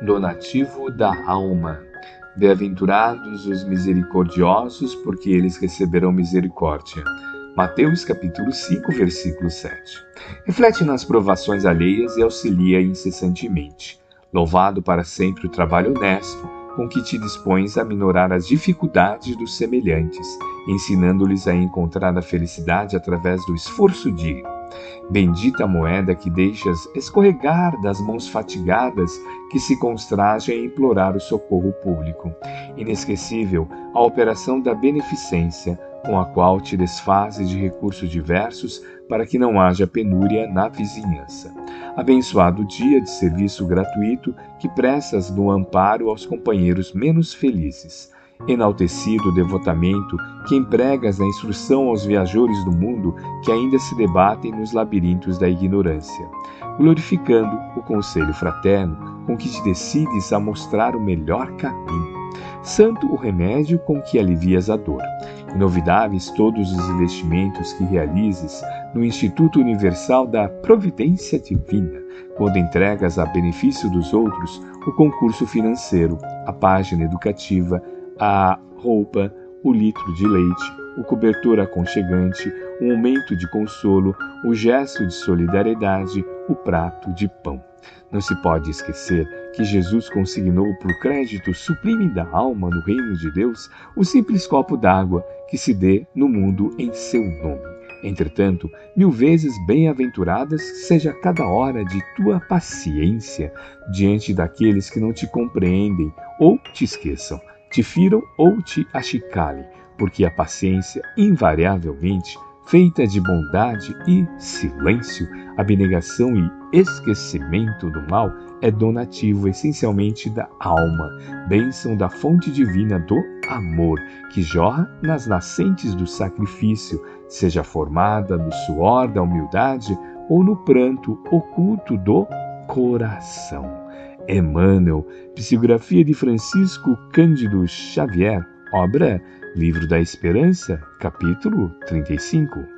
donativo da alma. Bem-aventurados os misericordiosos, porque eles receberão misericórdia. Mateus capítulo 5, versículo 7. Reflete nas provações alheias e auxilia incessantemente. Louvado para sempre o trabalho honesto com que te dispões a minorar as dificuldades dos semelhantes, ensinando-lhes a encontrar a felicidade através do esforço digno. Bendita moeda que deixas escorregar das mãos fatigadas que se constragem a implorar o socorro público. Inesquecível a operação da beneficência, com a qual te desfazes de recursos diversos para que não haja penúria na vizinhança. Abençoado dia de serviço gratuito que prestas no amparo aos companheiros menos felizes enaltecido devotamento que empregas na instrução aos viajores do mundo que ainda se debatem nos labirintos da ignorância, glorificando o conselho fraterno com que te decides a mostrar o melhor caminho. Santo o remédio com que alivias a dor. Inovidáveis todos os investimentos que realizes no Instituto Universal da Providência Divina, quando entregas a benefício dos outros o concurso financeiro, a página educativa, a roupa, o litro de leite, o cobertor aconchegante, o momento de consolo, o gesto de solidariedade, o prato de pão. Não se pode esquecer que Jesus consignou o crédito sublime da alma no reino de Deus o simples copo d'água que se dê no mundo em seu nome. Entretanto, mil vezes bem-aventuradas seja cada hora de tua paciência diante daqueles que não te compreendem ou te esqueçam te firam ou te achicalem, porque a paciência, invariavelmente, feita de bondade e silêncio, abnegação e esquecimento do mal, é donativo essencialmente da alma, bênção da fonte divina do amor, que jorra nas nascentes do sacrifício, seja formada no suor da humildade ou no pranto oculto do coração. Emmanuel, psicografia de Francisco Cândido Xavier, obra Livro da Esperança, capítulo 35.